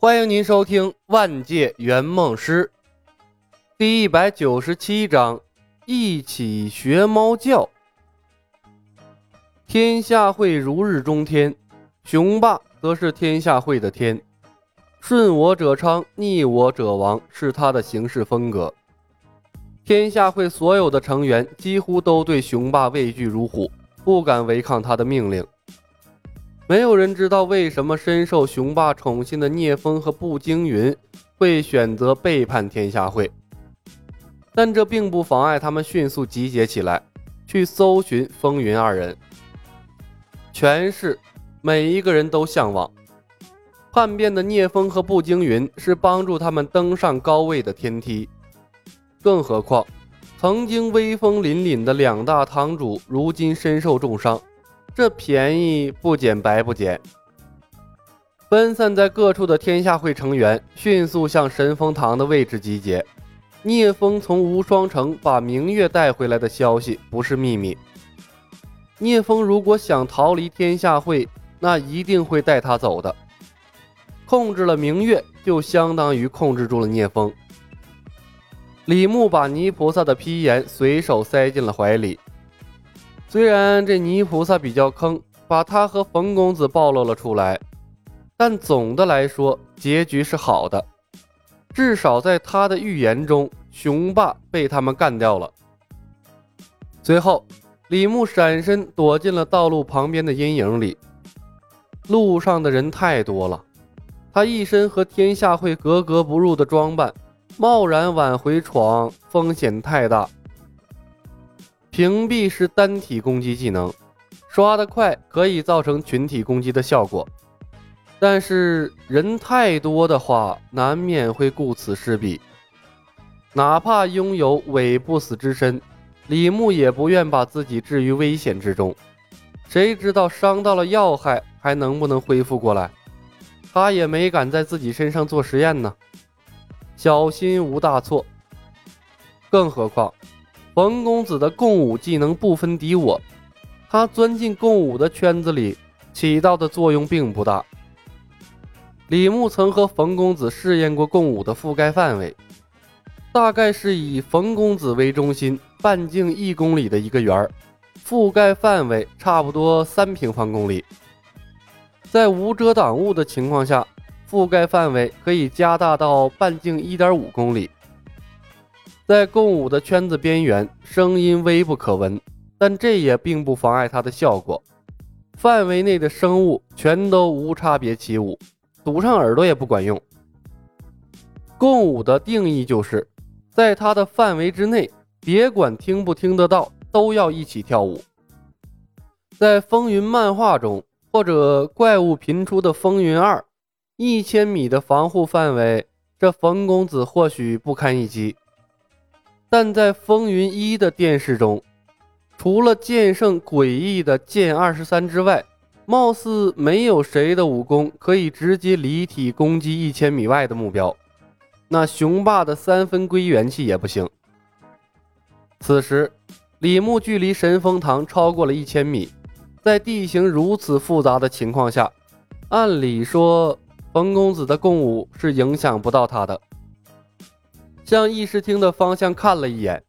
欢迎您收听《万界圆梦师》第一百九十七章：一起学猫叫。天下会如日中天，雄霸则是天下会的天。顺我者昌，逆我者亡，是他的行事风格。天下会所有的成员几乎都对雄霸畏惧如虎，不敢违抗他的命令。没有人知道为什么深受雄霸宠信的聂风和步惊云会选择背叛天下会，但这并不妨碍他们迅速集结起来，去搜寻风云二人。权势，每一个人都向往。叛变的聂风和步惊云是帮助他们登上高位的天梯，更何况曾经威风凛凛的两大堂主，如今身受重伤。这便宜不捡白不捡。分散在各处的天下会成员迅速向神风堂的位置集结。聂风从无双城把明月带回来的消息不是秘密。聂风如果想逃离天下会，那一定会带他走的。控制了明月，就相当于控制住了聂风。李牧把泥菩萨的披言随手塞进了怀里。虽然这泥菩萨比较坑，把他和冯公子暴露了出来，但总的来说结局是好的，至少在他的预言中，雄霸被他们干掉了。随后，李牧闪身躲进了道路旁边的阴影里。路上的人太多了，他一身和天下会格格不入的装扮，贸然往回闯，风险太大。屏蔽是单体攻击技能，刷得快可以造成群体攻击的效果，但是人太多的话，难免会顾此失彼。哪怕拥有伪不死之身，李牧也不愿把自己置于危险之中。谁知道伤到了要害，还能不能恢复过来？他也没敢在自己身上做实验呢。小心无大错，更何况。冯公子的共舞技能不分敌我，他钻进共舞的圈子里，起到的作用并不大。李牧曾和冯公子试验过共舞的覆盖范围，大概是以冯公子为中心，半径一公里的一个圆儿，覆盖范围差不多三平方公里。在无遮挡物的情况下，覆盖范围可以加大到半径一点五公里。在共舞的圈子边缘，声音微不可闻，但这也并不妨碍它的效果。范围内的生物全都无差别起舞，堵上耳朵也不管用。共舞的定义就是，在它的范围之内，别管听不听得到，都要一起跳舞。在风云漫画中，或者怪物频出的风云二，一千米的防护范围，这冯公子或许不堪一击。但在风云一的电视中，除了剑圣诡异的剑二十三之外，貌似没有谁的武功可以直接离体攻击一千米外的目标。那雄霸的三分归元气也不行。此时，李牧距离神风堂超过了一千米，在地形如此复杂的情况下，按理说冯公子的共舞是影响不到他的。向议事厅的方向看了一眼，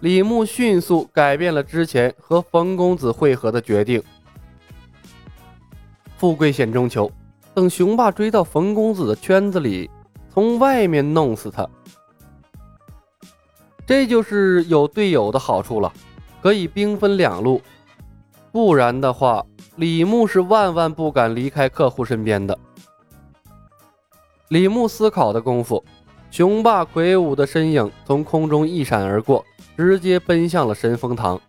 李牧迅速改变了之前和冯公子会合的决定。富贵险中求，等雄霸追到冯公子的圈子里，从外面弄死他。这就是有队友的好处了，可以兵分两路。不然的话，李牧是万万不敢离开客户身边的。李牧思考的功夫。雄霸魁梧的身影从空中一闪而过，直接奔向了神风堂。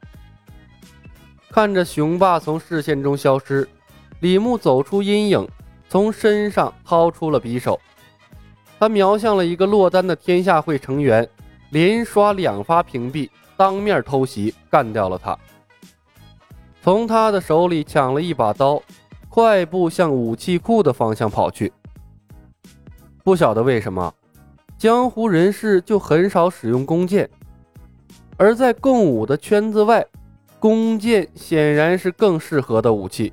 看着雄霸从视线中消失，李牧走出阴影，从身上掏出了匕首。他瞄向了一个落单的天下会成员，连刷两发屏蔽，当面偷袭，干掉了他。从他的手里抢了一把刀，快步向武器库的方向跑去。不晓得为什么。江湖人士就很少使用弓箭，而在共舞的圈子外，弓箭显然是更适合的武器。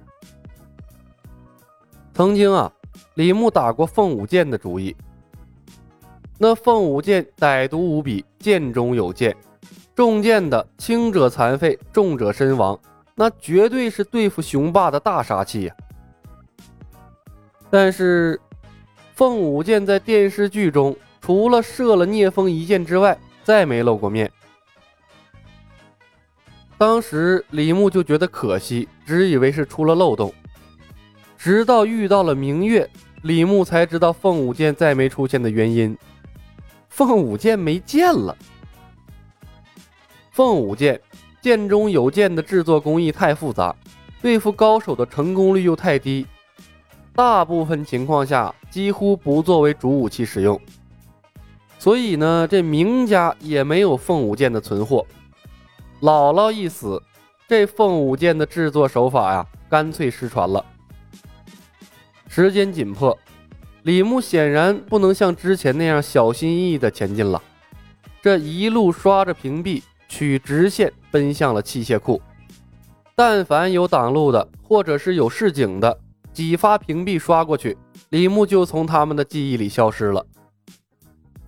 曾经啊，李牧打过凤舞剑的主意。那凤舞剑歹毒无比，剑中有剑，中箭的轻者残废，重者身亡，那绝对是对付雄霸的大杀器呀。但是，凤舞剑在电视剧中除了射了聂风一箭之外，再没露过面。当时李牧就觉得可惜，只以为是出了漏洞。直到遇到了明月，李牧才知道凤舞剑再没出现的原因。凤舞剑没剑了。凤舞剑，剑中有剑的制作工艺太复杂，对付高手的成功率又太低，大部分情况下几乎不作为主武器使用。所以呢，这明家也没有凤舞剑的存货。姥姥一死，这凤舞剑的制作手法呀，干脆失传了。时间紧迫，李牧显然不能像之前那样小心翼翼地前进了。这一路刷着屏蔽，取直线奔向了器械库。但凡有挡路的，或者是有示警的，几发屏蔽刷过去，李牧就从他们的记忆里消失了。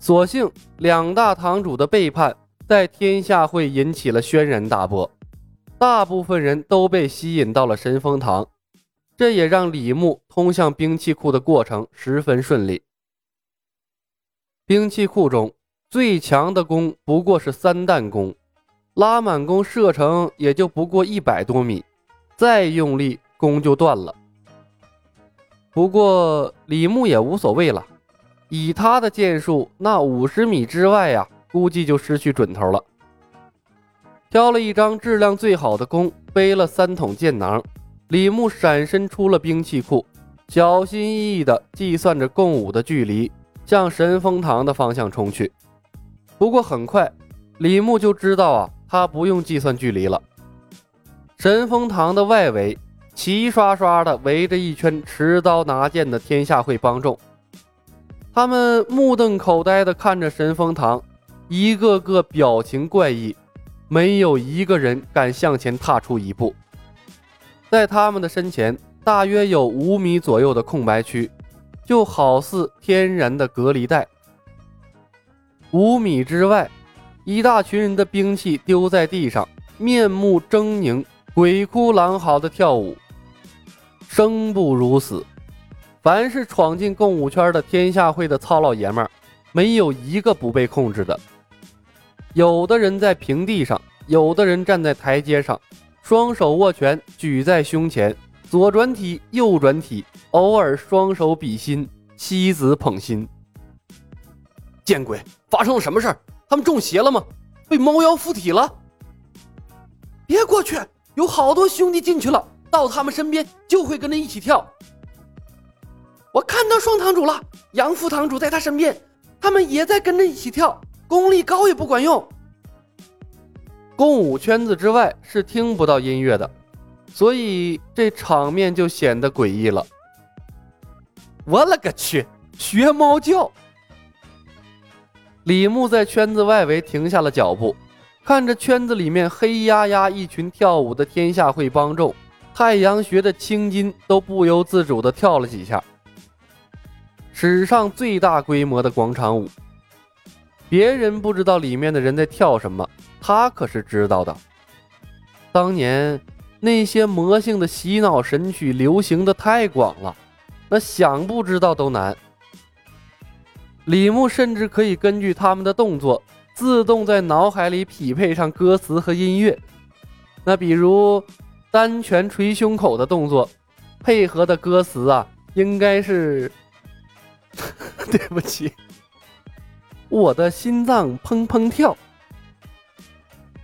所幸两大堂主的背叛。在天下会引起了轩然大波，大部分人都被吸引到了神风堂，这也让李牧通向兵器库的过程十分顺利。兵器库中最强的弓不过是三弹弓，拉满弓射程也就不过一百多米，再用力弓就断了。不过李牧也无所谓了，以他的箭术，那五十米之外呀。估计就失去准头了。挑了一张质量最好的弓，背了三桶箭囊，李牧闪身出了兵器库，小心翼翼地计算着共舞的距离，向神风堂的方向冲去。不过很快，李牧就知道啊，他不用计算距离了。神风堂的外围齐刷刷地围着一圈持刀拿剑的天下会帮众，他们目瞪口呆地看着神风堂。一个个表情怪异，没有一个人敢向前踏出一步。在他们的身前，大约有五米左右的空白区，就好似天然的隔离带。五米之外，一大群人的兵器丢在地上，面目狰狞，鬼哭狼嚎的跳舞，生不如死。凡是闯进共舞圈的天下会的糙老爷们儿，没有一个不被控制的。有的人在平地上，有的人站在台阶上，双手握拳举在胸前，左转体，右转体，偶尔双手比心，妻子捧心。见鬼！发生了什么事儿？他们中邪了吗？被猫妖附体了？别过去，有好多兄弟进去了，到他们身边就会跟着一起跳。我看到双堂主了，杨副堂主在他身边，他们也在跟着一起跳。功力高也不管用。共舞圈子之外是听不到音乐的，所以这场面就显得诡异了。我勒个去，学猫叫！李牧在圈子外围停下了脚步，看着圈子里面黑压压一群跳舞的天下会帮众，太阳穴的青筋都不由自主地跳了几下。史上最大规模的广场舞。别人不知道里面的人在跳什么，他可是知道的。当年那些魔性的洗脑神曲流行的太广了，那想不知道都难。李牧甚至可以根据他们的动作，自动在脑海里匹配上歌词和音乐。那比如单拳捶胸口的动作，配合的歌词啊，应该是…… 对不起。我的心脏砰砰跳，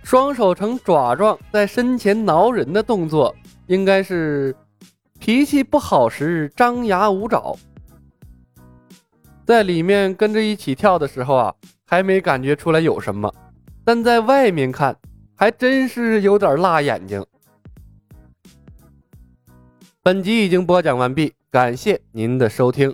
双手呈爪状在身前挠人的动作，应该是脾气不好时张牙舞爪。在里面跟着一起跳的时候啊，还没感觉出来有什么，但在外面看，还真是有点辣眼睛。本集已经播讲完毕，感谢您的收听。